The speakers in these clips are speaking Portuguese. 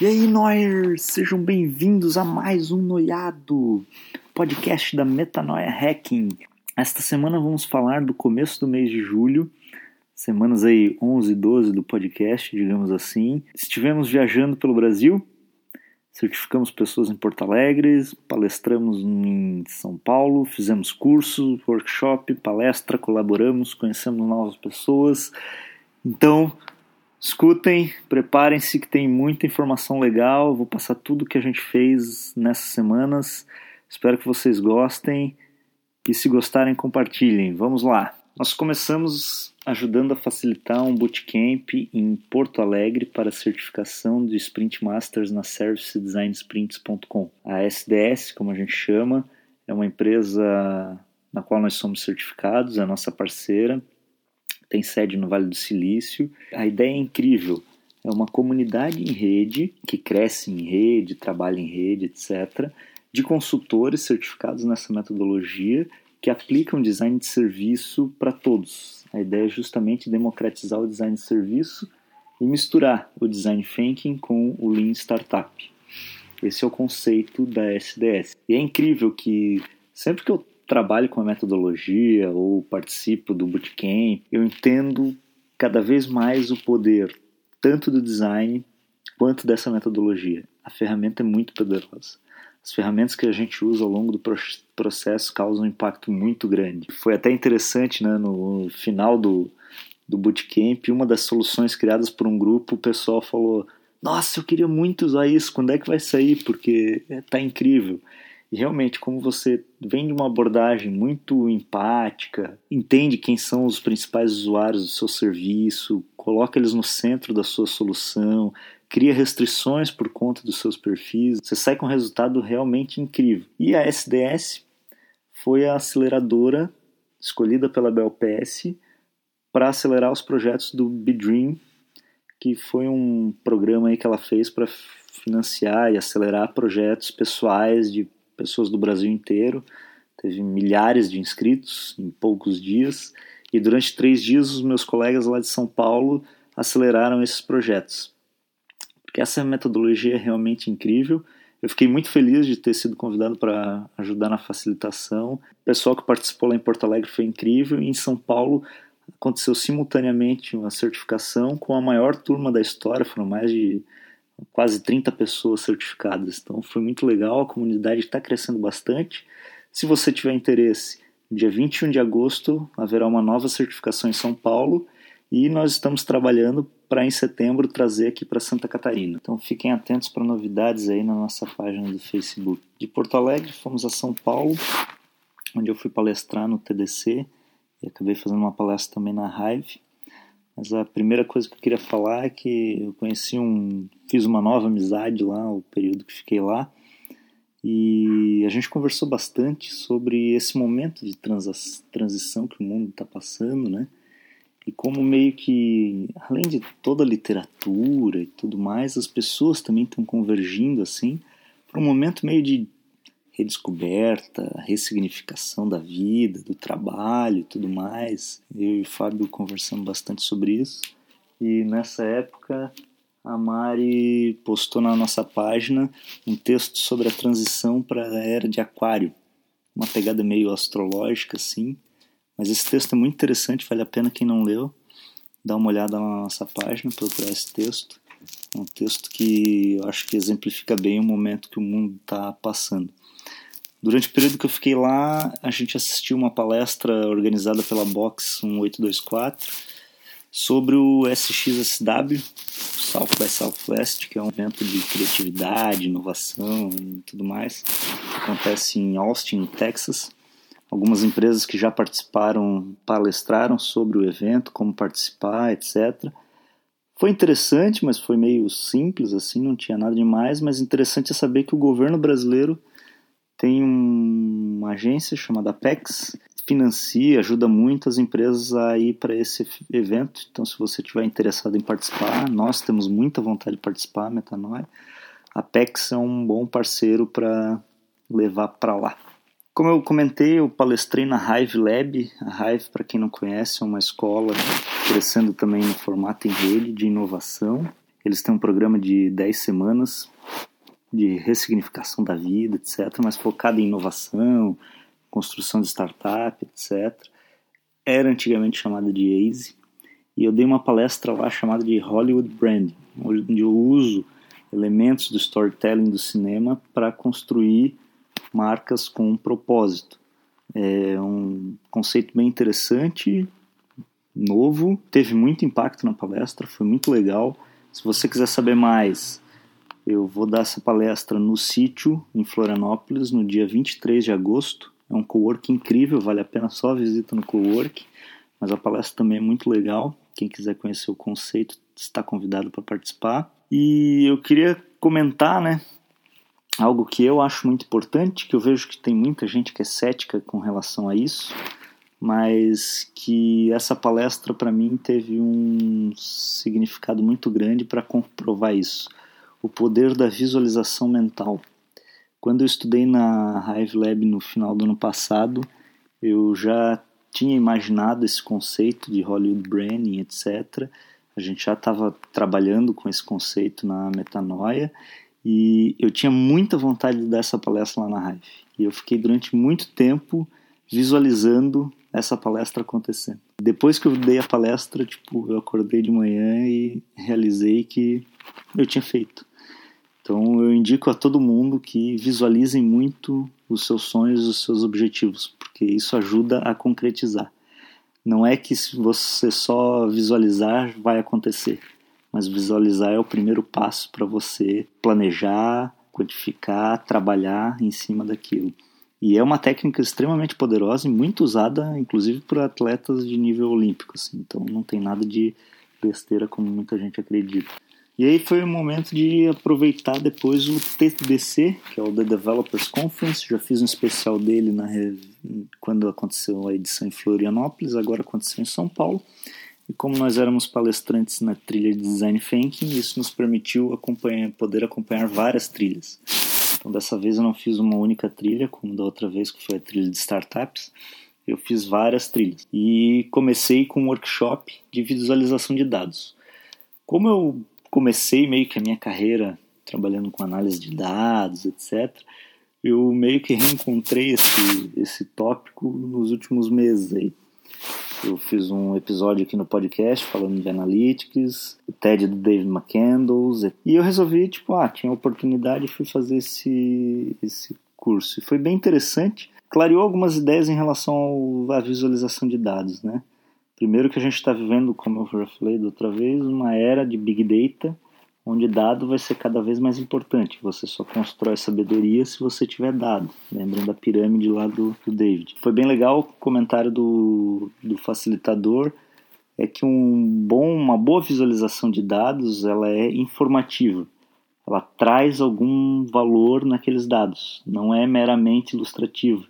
E aí, Noyers! Sejam bem-vindos a mais um Noiado, podcast da Metanoia Hacking. Esta semana vamos falar do começo do mês de julho, semanas aí 11 e 12 do podcast, digamos assim. Estivemos viajando pelo Brasil, certificamos pessoas em Porto Alegre, palestramos em São Paulo, fizemos curso, workshop, palestra, colaboramos, conhecemos novas pessoas. Então, Escutem, preparem-se que tem muita informação legal. Vou passar tudo que a gente fez nessas semanas. Espero que vocês gostem e se gostarem, compartilhem. Vamos lá. Nós começamos ajudando a facilitar um bootcamp em Porto Alegre para certificação de Sprint Masters na ServiceDesignSprints.com. A SDS, como a gente chama, é uma empresa na qual nós somos certificados, é a nossa parceira tem sede no Vale do Silício. A ideia é incrível. É uma comunidade em rede, que cresce em rede, trabalha em rede, etc., de consultores certificados nessa metodologia que aplicam design de serviço para todos. A ideia é justamente democratizar o design de serviço e misturar o design thinking com o lean startup. Esse é o conceito da SDS. E é incrível que sempre que eu trabalho com a metodologia ou participo do bootcamp, eu entendo cada vez mais o poder tanto do design quanto dessa metodologia. A ferramenta é muito poderosa. As ferramentas que a gente usa ao longo do processo causam um impacto muito grande. Foi até interessante, né, no final do, do bootcamp, uma das soluções criadas por um grupo, o pessoal falou: Nossa, eu queria muito usar isso, quando é que vai sair? Porque está incrível. E realmente, como você vem de uma abordagem muito empática, entende quem são os principais usuários do seu serviço, coloca eles no centro da sua solução, cria restrições por conta dos seus perfis, você sai com um resultado realmente incrível. E a SDS foi a aceleradora escolhida pela BLPS para acelerar os projetos do BeDream, que foi um programa aí que ela fez para financiar e acelerar projetos pessoais de pessoas do Brasil inteiro, teve milhares de inscritos em poucos dias, e durante três dias os meus colegas lá de São Paulo aceleraram esses projetos. Porque essa metodologia é realmente incrível. Eu fiquei muito feliz de ter sido convidado para ajudar na facilitação. O pessoal que participou lá em Porto Alegre foi incrível, e em São Paulo aconteceu simultaneamente uma certificação com a maior turma da história, foram mais de quase 30 pessoas certificadas. Então foi muito legal, a comunidade está crescendo bastante. Se você tiver interesse, dia 21 de agosto haverá uma nova certificação em São Paulo e nós estamos trabalhando para em setembro trazer aqui para Santa Catarina. Então fiquem atentos para novidades aí na nossa página do Facebook. De Porto Alegre fomos a São Paulo, onde eu fui palestrar no TDC e acabei fazendo uma palestra também na Hive. Mas a primeira coisa que eu queria falar é que eu conheci um. fiz uma nova amizade lá, o período que fiquei lá, e a gente conversou bastante sobre esse momento de transa, transição que o mundo está passando, né? E como meio que, além de toda a literatura e tudo mais, as pessoas também estão convergindo assim para um momento meio de redescoberta, ressignificação da vida, do trabalho e tudo mais. Eu e o Fábio conversamos bastante sobre isso. E nessa época a Mari postou na nossa página um texto sobre a transição para a era de Aquário, uma pegada meio astrológica assim. Mas esse texto é muito interessante, vale a pena quem não leu dar uma olhada na nossa página, procurar esse texto. É um texto que eu acho que exemplifica bem o momento que o mundo está passando. Durante o período que eu fiquei lá, a gente assistiu uma palestra organizada pela Box 1824 sobre o SXSW, South by Southwest, que é um evento de criatividade, inovação e tudo mais. Acontece em Austin, Texas. Algumas empresas que já participaram palestraram sobre o evento, como participar, etc. Foi interessante, mas foi meio simples assim, não tinha nada demais, mas interessante é saber que o governo brasileiro tem uma agência chamada PEX, financia, ajuda muito as empresas a ir para esse evento. Então, se você estiver interessado em participar, nós temos muita vontade de participar, Metanoia. A PEX é um bom parceiro para levar para lá. Como eu comentei, eu palestrei na Hive Lab. A Hive, para quem não conhece, é uma escola crescendo também no formato em rede de inovação. Eles têm um programa de 10 semanas de ressignificação da vida, etc., mas focado em inovação, construção de startup, etc. Era antigamente chamada de AZE, e eu dei uma palestra lá chamada de Hollywood Branding, onde eu uso elementos do storytelling do cinema para construir marcas com um propósito. É um conceito bem interessante, novo, teve muito impacto na palestra, foi muito legal. Se você quiser saber mais, eu vou dar essa palestra no sítio em Florianópolis no dia 23 de agosto. É um co-work incrível, vale a pena só a visita no co-work, mas a palestra também é muito legal. Quem quiser conhecer o conceito está convidado para participar. E eu queria comentar, né, algo que eu acho muito importante, que eu vejo que tem muita gente que é cética com relação a isso, mas que essa palestra para mim teve um significado muito grande para comprovar isso. O poder da visualização mental. Quando eu estudei na Hive Lab no final do ano passado, eu já tinha imaginado esse conceito de Hollywood Branding, etc. A gente já estava trabalhando com esse conceito na Metanoia e eu tinha muita vontade de dar essa palestra lá na Hive. E eu fiquei durante muito tempo visualizando essa palestra acontecendo. Depois que eu dei a palestra, tipo, eu acordei de manhã e realizei que eu tinha feito. Então eu indico a todo mundo que visualizem muito os seus sonhos, os seus objetivos, porque isso ajuda a concretizar. Não é que se você só visualizar vai acontecer, mas visualizar é o primeiro passo para você planejar, codificar, trabalhar em cima daquilo. E é uma técnica extremamente poderosa e muito usada, inclusive por atletas de nível olímpico. Assim. Então não tem nada de besteira como muita gente acredita. E aí foi o momento de aproveitar depois o TDC, que é o The Developers Conference. Já fiz um especial dele na, quando aconteceu a edição em Florianópolis, agora aconteceu em São Paulo. E como nós éramos palestrantes na trilha de Design Thinking, isso nos permitiu acompanhar, poder acompanhar várias trilhas. Então dessa vez eu não fiz uma única trilha, como da outra vez que foi a trilha de startups. Eu fiz várias trilhas. E comecei com um workshop de visualização de dados. Como eu comecei meio que a minha carreira trabalhando com análise de dados, etc., eu meio que reencontrei esse, esse tópico nos últimos meses aí. Eu fiz um episódio aqui no podcast falando de analytics, o TED do David McCandles, e eu resolvi, tipo, ah, tinha oportunidade e fui fazer esse, esse curso. E foi bem interessante, clareou algumas ideias em relação à visualização de dados, né? Primeiro que a gente está vivendo, como eu já falei da outra vez, uma era de Big Data, onde dado vai ser cada vez mais importante. Você só constrói sabedoria se você tiver dado. Lembrando da pirâmide lá do, do David. Foi bem legal o comentário do, do facilitador, é que um bom, uma boa visualização de dados ela é informativa. Ela traz algum valor naqueles dados, não é meramente ilustrativa.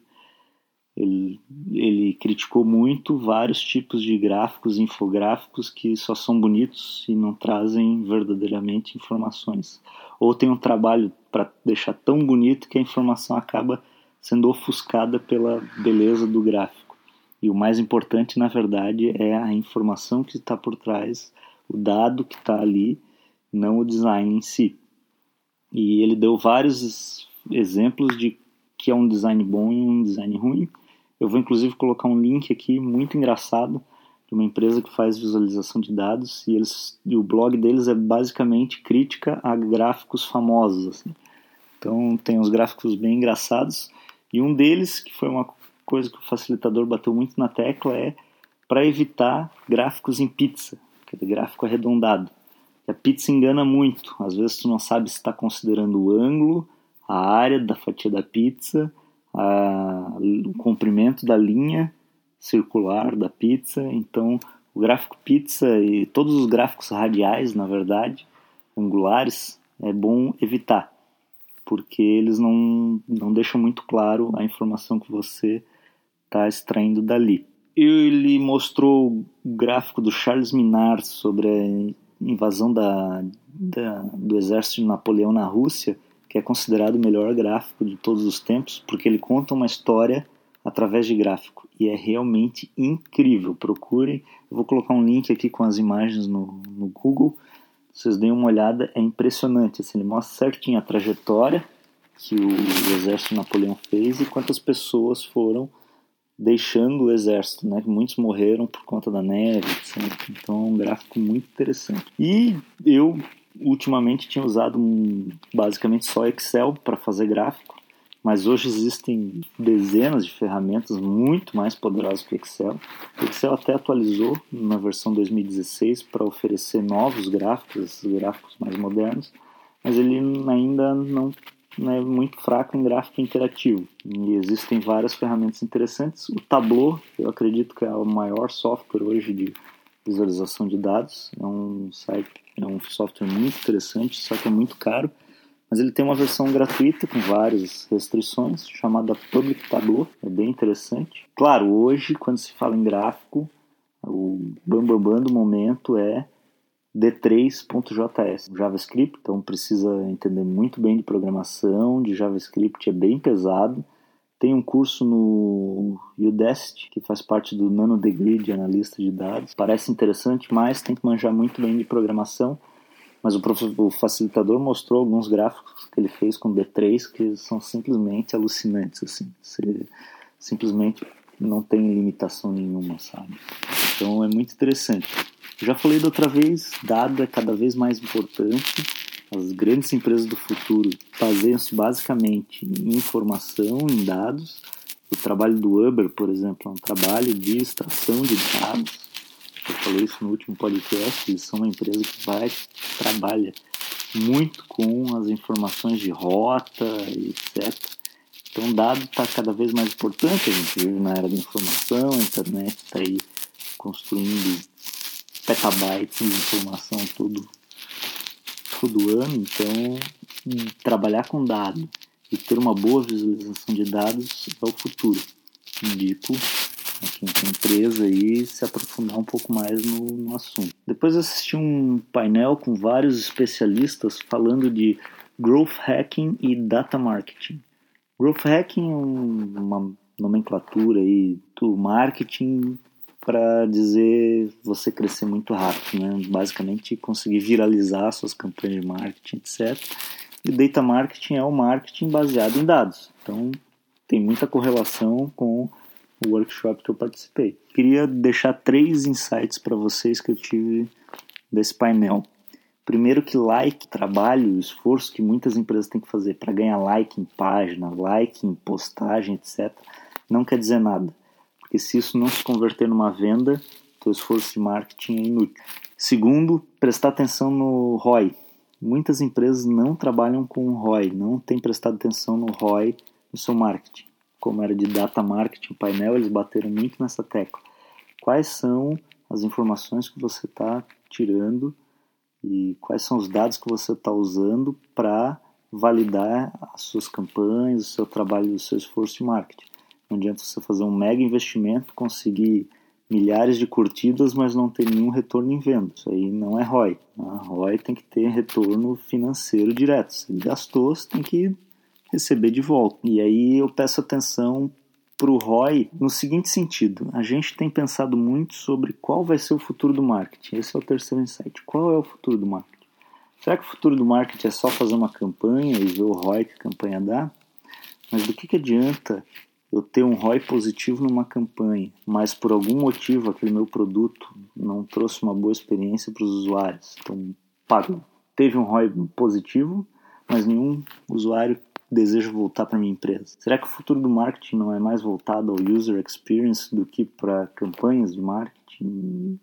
Ele, ele criticou muito vários tipos de gráficos, infográficos que só são bonitos e não trazem verdadeiramente informações. Ou tem um trabalho para deixar tão bonito que a informação acaba sendo ofuscada pela beleza do gráfico. E o mais importante, na verdade, é a informação que está por trás, o dado que está ali, não o design em si. E ele deu vários exemplos de que é um design bom e um design ruim eu vou inclusive colocar um link aqui muito engraçado de uma empresa que faz visualização de dados e, eles, e o blog deles é basicamente crítica a gráficos famosos. Assim. Então tem uns gráficos bem engraçados e um deles, que foi uma coisa que o facilitador bateu muito na tecla, é para evitar gráficos em pizza, aquele gráfico arredondado. E a pizza engana muito, às vezes tu não sabe se está considerando o ângulo, a área da fatia da pizza a, o comprimento da linha circular da pizza. Então, o gráfico pizza e todos os gráficos radiais, na verdade, angulares, é bom evitar, porque eles não, não deixam muito claro a informação que você está extraindo dali. Ele mostrou o gráfico do Charles Minard sobre a invasão da, da, do exército de Napoleão na Rússia que é considerado o melhor gráfico de todos os tempos, porque ele conta uma história através de gráfico e é realmente incrível. Procurem, eu vou colocar um link aqui com as imagens no, no Google. vocês deem uma olhada, é impressionante. Assim, ele mostra certinho a trajetória que o, o exército Napoleão fez e quantas pessoas foram deixando o exército, né? Muitos morreram por conta da neve, etc. Então é um gráfico muito interessante. E eu ultimamente tinha usado um, basicamente só Excel para fazer gráfico, mas hoje existem dezenas de ferramentas muito mais poderosas que o Excel. O Excel até atualizou na versão 2016 para oferecer novos gráficos, gráficos mais modernos, mas ele ainda não é muito fraco em gráfico interativo. E existem várias ferramentas interessantes. O Tableau, eu acredito que é o maior software hoje de visualização de dados. É um site, é um software muito interessante, só que é muito caro. Mas ele tem uma versão gratuita com várias restrições, chamada Public Tableau. É bem interessante. Claro, hoje, quando se fala em gráfico, o bambambam bam, bam do momento é D3.js, JavaScript, então precisa entender muito bem de programação, de JavaScript é bem pesado. Tem um curso no Udacity, que faz parte do Nano Degree de analista de dados. Parece interessante, mas tem que manjar muito bem de programação. Mas o, o facilitador mostrou alguns gráficos que ele fez com D3 que são simplesmente alucinantes, assim. Você simplesmente não tem limitação nenhuma, sabe? Então é muito interessante. Já falei da outra vez, dado é cada vez mais importante. As grandes empresas do futuro baseiam-se basicamente em informação, em dados. O trabalho do Uber, por exemplo, é um trabalho de extração de dados. Eu falei isso no último podcast. Eles são uma empresa que vai trabalha muito com as informações de rota, etc. Então, dado está cada vez mais importante. A gente vive na era da informação, a internet está aí construindo petabytes de informação todo, todo ano, então trabalhar com dados e ter uma boa visualização de dados é o futuro. Indico a quem tem empresa aí se aprofundar um pouco mais no, no assunto. Depois assisti um painel com vários especialistas falando de growth hacking e data marketing. Growth hacking é uma nomenclatura aí do marketing para dizer você crescer muito rápido, né? Basicamente conseguir viralizar suas campanhas de marketing, etc. E data marketing é o marketing baseado em dados. Então tem muita correlação com o workshop que eu participei. Queria deixar três insights para vocês que eu tive desse painel. Primeiro que like, trabalho, esforço que muitas empresas têm que fazer para ganhar like em página, like em postagem, etc, não quer dizer nada porque se isso não se converter numa venda, teu esforço de marketing é inútil. Segundo, prestar atenção no ROI. Muitas empresas não trabalham com ROI, não têm prestado atenção no ROI no seu marketing. Como era de data marketing, painel, eles bateram muito nessa tecla. Quais são as informações que você está tirando e quais são os dados que você está usando para validar as suas campanhas, o seu trabalho, o seu esforço de marketing. Não adianta você fazer um mega investimento, conseguir milhares de curtidas, mas não ter nenhum retorno em venda. Isso aí não é ROI. A? ROI tem que ter retorno financeiro direto. Se gastou, você tem que receber de volta. E aí eu peço atenção para o ROI no seguinte sentido: a gente tem pensado muito sobre qual vai ser o futuro do marketing. Esse é o terceiro insight. Qual é o futuro do marketing? Será que o futuro do marketing é só fazer uma campanha e ver o ROI que a campanha dá? Mas do que, que adianta eu ter um ROI positivo numa campanha, mas por algum motivo aquele meu produto não trouxe uma boa experiência para os usuários. Então, pagou. Teve um ROI positivo, mas nenhum usuário deseja voltar para minha empresa. Será que o futuro do marketing não é mais voltado ao user experience do que para campanhas de marketing,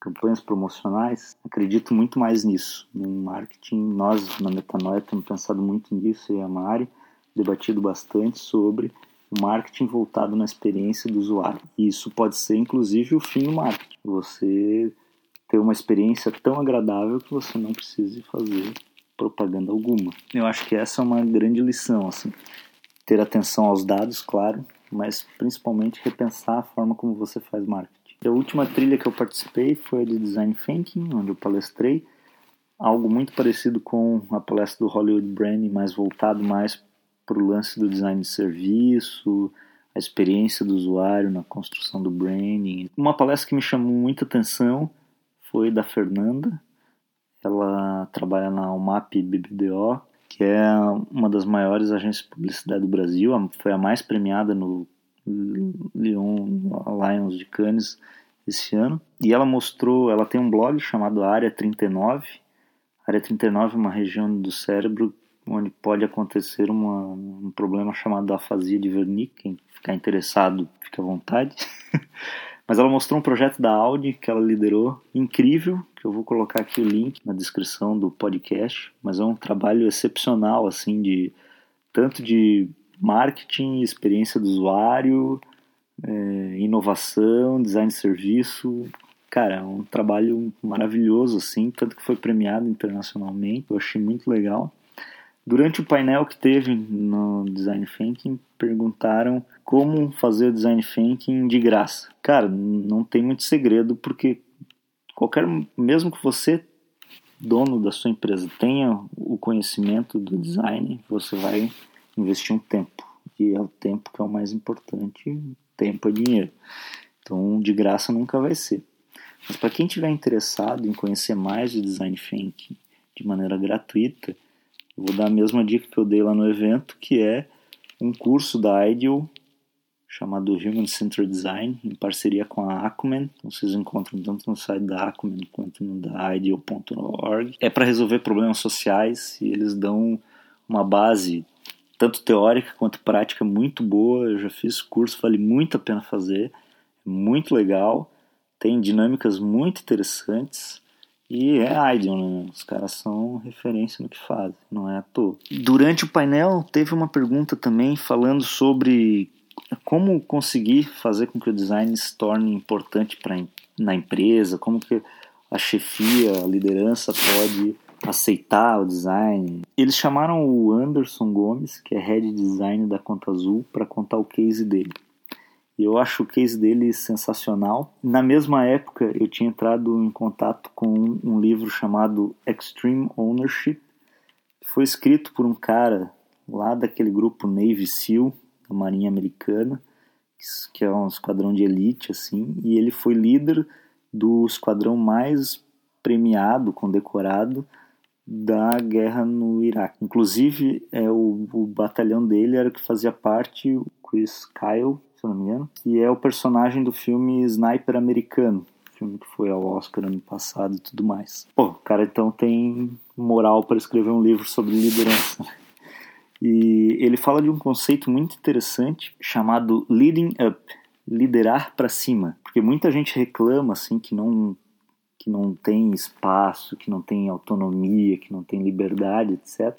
campanhas promocionais? Acredito muito mais nisso. No marketing, nós na Metanoia temos pensado muito nisso e a Mari debatido bastante sobre marketing voltado na experiência do usuário. E isso pode ser, inclusive, o fim do marketing. Você ter uma experiência tão agradável que você não precise fazer propaganda alguma. Eu acho que essa é uma grande lição, assim, ter atenção aos dados, claro, mas principalmente repensar a forma como você faz marketing. A última trilha que eu participei foi a de Design Thinking, onde eu palestrei, algo muito parecido com a palestra do Hollywood Branding, mas voltado mais para o lance do design de serviço, a experiência do usuário na construção do branding. Uma palestra que me chamou muita atenção foi da Fernanda. Ela trabalha na UMAP BBDO, que é uma das maiores agências de publicidade do Brasil, foi a mais premiada no Lyon Lions de Cannes esse ano. E ela mostrou, ela tem um blog chamado Área 39. Área 39 é uma região do cérebro onde pode acontecer uma, um problema chamado afasia de Wernicke. Quem ficar interessado, fica à vontade. Mas ela mostrou um projeto da Audi que ela liderou, incrível, que eu vou colocar aqui o link na descrição do podcast, mas é um trabalho excepcional, assim, de tanto de marketing, experiência do usuário, é, inovação, design de serviço. Cara, é um trabalho maravilhoso, assim, tanto que foi premiado internacionalmente, eu achei muito legal. Durante o painel que teve no Design Thinking, perguntaram como fazer o Design Thinking de graça. Cara, não tem muito segredo, porque qualquer, mesmo que você, dono da sua empresa, tenha o conhecimento do design, você vai investir um tempo. E é o tempo que é o mais importante, tempo é dinheiro. Então, de graça nunca vai ser. Mas para quem tiver interessado em conhecer mais o Design Thinking de maneira gratuita, vou dar a mesma dica que eu dei lá no evento, que é um curso da Ideal chamado Human Centered Design, em parceria com a Acumen. Então, vocês encontram tanto no site da Acumen quanto no da ideal.org. É para resolver problemas sociais e eles dão uma base tanto teórica quanto prática muito boa. Eu já fiz curso, vale muito a pena fazer, é muito legal, tem dinâmicas muito interessantes. E é Ideal, né? Os caras são referência no que fazem, não é à toa. Durante o painel teve uma pergunta também falando sobre como conseguir fazer com que o design se torne importante pra, na empresa, como que a chefia, a liderança pode aceitar o design. Eles chamaram o Anderson Gomes, que é head design da Conta Azul, para contar o case dele. Eu acho o case dele sensacional. Na mesma época, eu tinha entrado em contato com um livro chamado Extreme Ownership, que foi escrito por um cara lá daquele grupo Navy SEAL, da Marinha Americana, que é um esquadrão de elite, assim, e ele foi líder do esquadrão mais premiado, condecorado, da guerra no Iraque. Inclusive, é, o, o batalhão dele era o que fazia parte, o Chris Kyle, não me engano, que é o personagem do filme Sniper Americano, filme que foi ao Oscar ano passado e tudo mais. Pô, o cara então tem moral para escrever um livro sobre liderança. E ele fala de um conceito muito interessante chamado leading up, liderar para cima, porque muita gente reclama assim que não que não tem espaço, que não tem autonomia, que não tem liberdade, etc.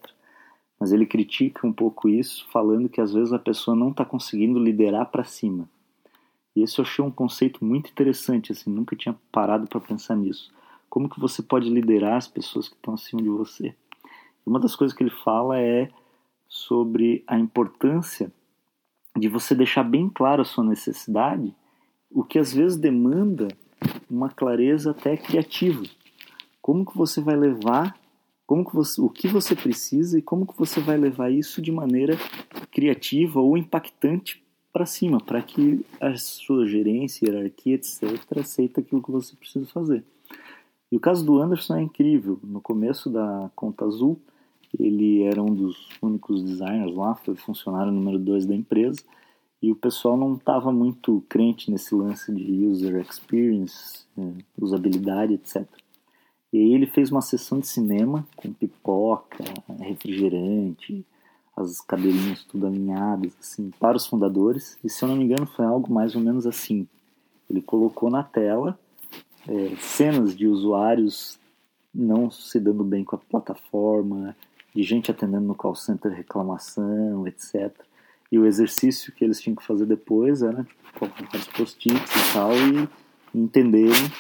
Mas ele critica um pouco isso, falando que às vezes a pessoa não está conseguindo liderar para cima. E esse eu achei um conceito muito interessante, assim, nunca tinha parado para pensar nisso. Como que você pode liderar as pessoas que estão acima de você? Uma das coisas que ele fala é sobre a importância de você deixar bem claro a sua necessidade, o que às vezes demanda uma clareza até criativa. Como que você vai levar como que você, o que você precisa e como que você vai levar isso de maneira criativa ou impactante para cima, para que a sua gerência, hierarquia, etc., aceita aquilo que você precisa fazer. E o caso do Anderson é incrível. No começo da Conta Azul, ele era um dos únicos designers lá, foi funcionário número 2 da empresa, e o pessoal não estava muito crente nesse lance de user experience, é, usabilidade, etc. E aí ele fez uma sessão de cinema com pipoca, refrigerante, as cabelinhas tudo alinhadas, assim, para os fundadores. E se eu não me engano foi algo mais ou menos assim. Ele colocou na tela é, cenas de usuários não se dando bem com a plataforma, de gente atendendo no call center reclamação, etc. E o exercício que eles tinham que fazer depois era colocar os post-its e tal e entenderem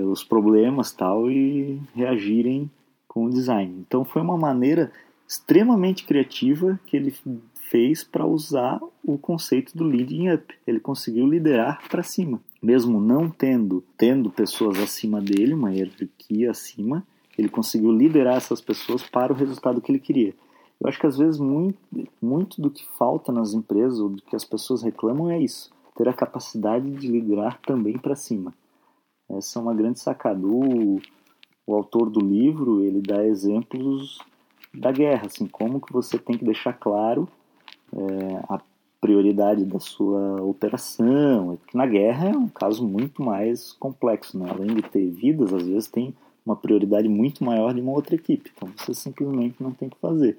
os problemas tal e reagirem com o design. Então foi uma maneira extremamente criativa que ele fez para usar o conceito do leading up. Ele conseguiu liderar para cima, mesmo não tendo tendo pessoas acima dele, uma hierarquia acima, ele conseguiu liderar essas pessoas para o resultado que ele queria. Eu acho que às vezes muito, muito do que falta nas empresas, ou do que as pessoas reclamam, é isso: ter a capacidade de liderar também para cima. Essa é uma grande sacada. O, o autor do livro ele dá exemplos da guerra, assim, como que você tem que deixar claro é, a prioridade da sua operação. Que na guerra é um caso muito mais complexo, né? além de ter vidas, às vezes tem uma prioridade muito maior de uma outra equipe. Então você simplesmente não tem que fazer.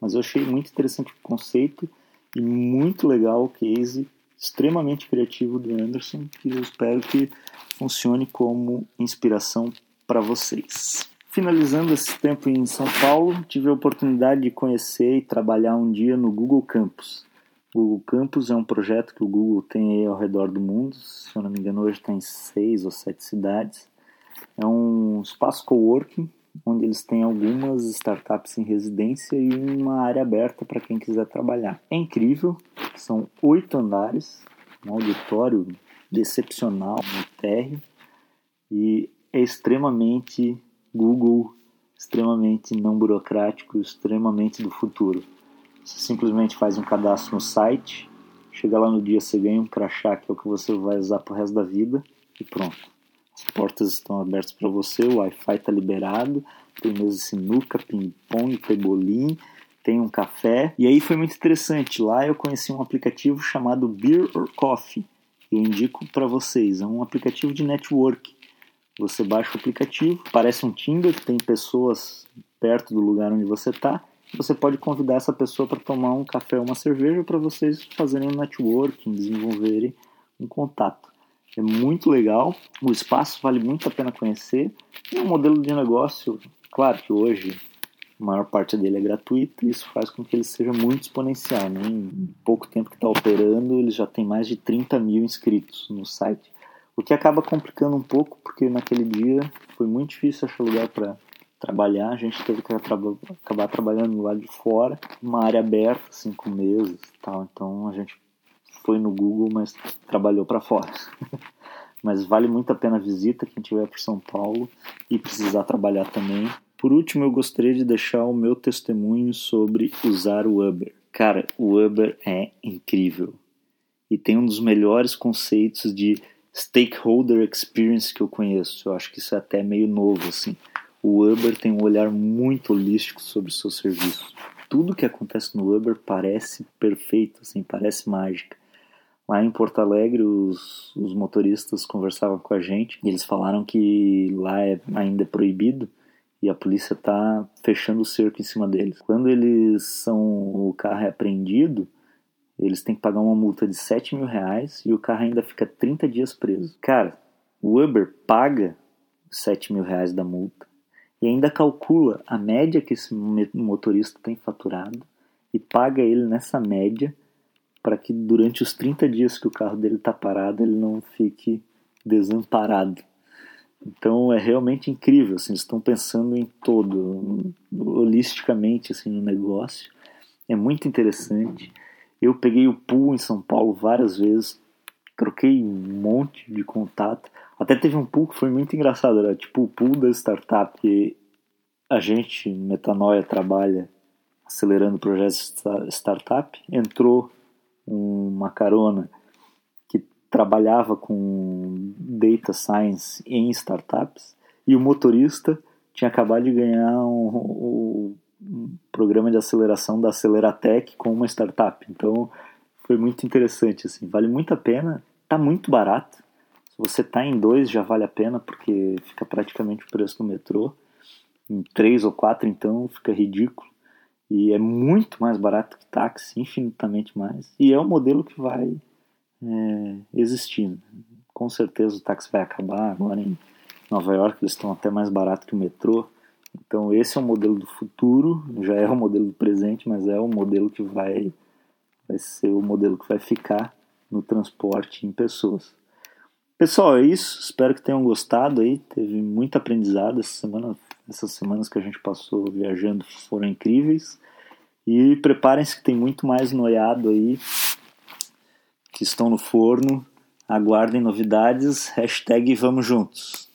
Mas eu achei muito interessante o conceito e muito legal o case, extremamente criativo do Anderson, que eu espero que funcione como inspiração para vocês. Finalizando esse tempo em São Paulo, tive a oportunidade de conhecer e trabalhar um dia no Google Campus. O Google Campus é um projeto que o Google tem ao redor do mundo, se eu não me engano hoje está em seis ou sete cidades. É um espaço coworking onde eles têm algumas startups em residência e uma área aberta para quem quiser trabalhar. É incrível, são oito andares, um auditório excepcional no térreo e é extremamente Google, extremamente não burocrático, extremamente do futuro. Você simplesmente faz um cadastro no site, chega lá no dia, você ganha um crachá que é o que você vai usar pro resto da vida e pronto. As portas estão abertas para você, o Wi-Fi está liberado, tem mesa de sinuca, ping-pong, pebolim, tem um café. E aí foi muito interessante. Lá eu conheci um aplicativo chamado Beer or Coffee. Eu indico para vocês. É um aplicativo de network. Você baixa o aplicativo, parece um Tinder, tem pessoas perto do lugar onde você está. Você pode convidar essa pessoa para tomar um café ou uma cerveja para vocês fazerem um networking, desenvolverem um contato. É muito legal, o espaço vale muito a pena conhecer. É um modelo de negócio, claro que hoje a maior parte dele é gratuito e isso faz com que ele seja muito exponencial. Né? Em pouco tempo que está operando, ele já tem mais de 30 mil inscritos no site. O que acaba complicando um pouco, porque naquele dia foi muito difícil achar lugar para trabalhar, a gente teve que acabar trabalhando lá de fora, uma área aberta, cinco meses e tal, então a gente foi no Google, mas trabalhou para fora. mas vale muito a pena a visita quem tiver por São Paulo e precisar trabalhar também. Por último, eu gostaria de deixar o meu testemunho sobre usar o Uber. Cara, o Uber é incrível e tem um dos melhores conceitos de stakeholder experience que eu conheço. Eu acho que isso é até meio novo assim. O Uber tem um olhar muito holístico sobre o seu serviço. Tudo que acontece no Uber parece perfeito, assim, parece mágica. Lá em Porto Alegre, os, os motoristas conversavam com a gente e eles falaram que lá é ainda é proibido e a polícia está fechando o cerco em cima deles. Quando eles são o carro é apreendido, eles têm que pagar uma multa de 7 mil reais e o carro ainda fica 30 dias preso. Cara, o Uber paga 7 mil reais da multa e ainda calcula a média que esse motorista tem faturado e paga ele nessa média para que durante os 30 dias que o carro dele está parado ele não fique desamparado. Então é realmente incrível, assim, eles estão pensando em todo, holisticamente assim, no negócio. É muito interessante. Eu peguei o pool em São Paulo várias vezes, troquei um monte de contato. Até teve um pool que foi muito engraçado, era tipo o pool da startup que a gente, Metanoia, trabalha acelerando projetos de startup. Entrou uma carona que trabalhava com data science em startups e o motorista tinha acabado de ganhar um, um programa de aceleração da Aceleratec com uma startup. Então foi muito interessante, assim, vale muito a pena, tá muito barato. Se você tá em dois já vale a pena porque fica praticamente o preço do metrô. Em três ou quatro então fica ridículo. E é muito mais barato que táxi, infinitamente mais. E é um modelo que vai é, existindo. Com certeza o táxi vai acabar. Agora em Nova York eles estão até mais barato que o metrô. Então esse é o modelo do futuro, já é o modelo do presente, mas é o modelo que vai, vai ser o modelo que vai ficar no transporte em pessoas. Pessoal, é isso. Espero que tenham gostado aí. Teve muito aprendizado essa semana. Essas semanas que a gente passou viajando foram incríveis. E preparem-se que tem muito mais noiado aí que estão no forno. Aguardem novidades. Hashtag vamos juntos.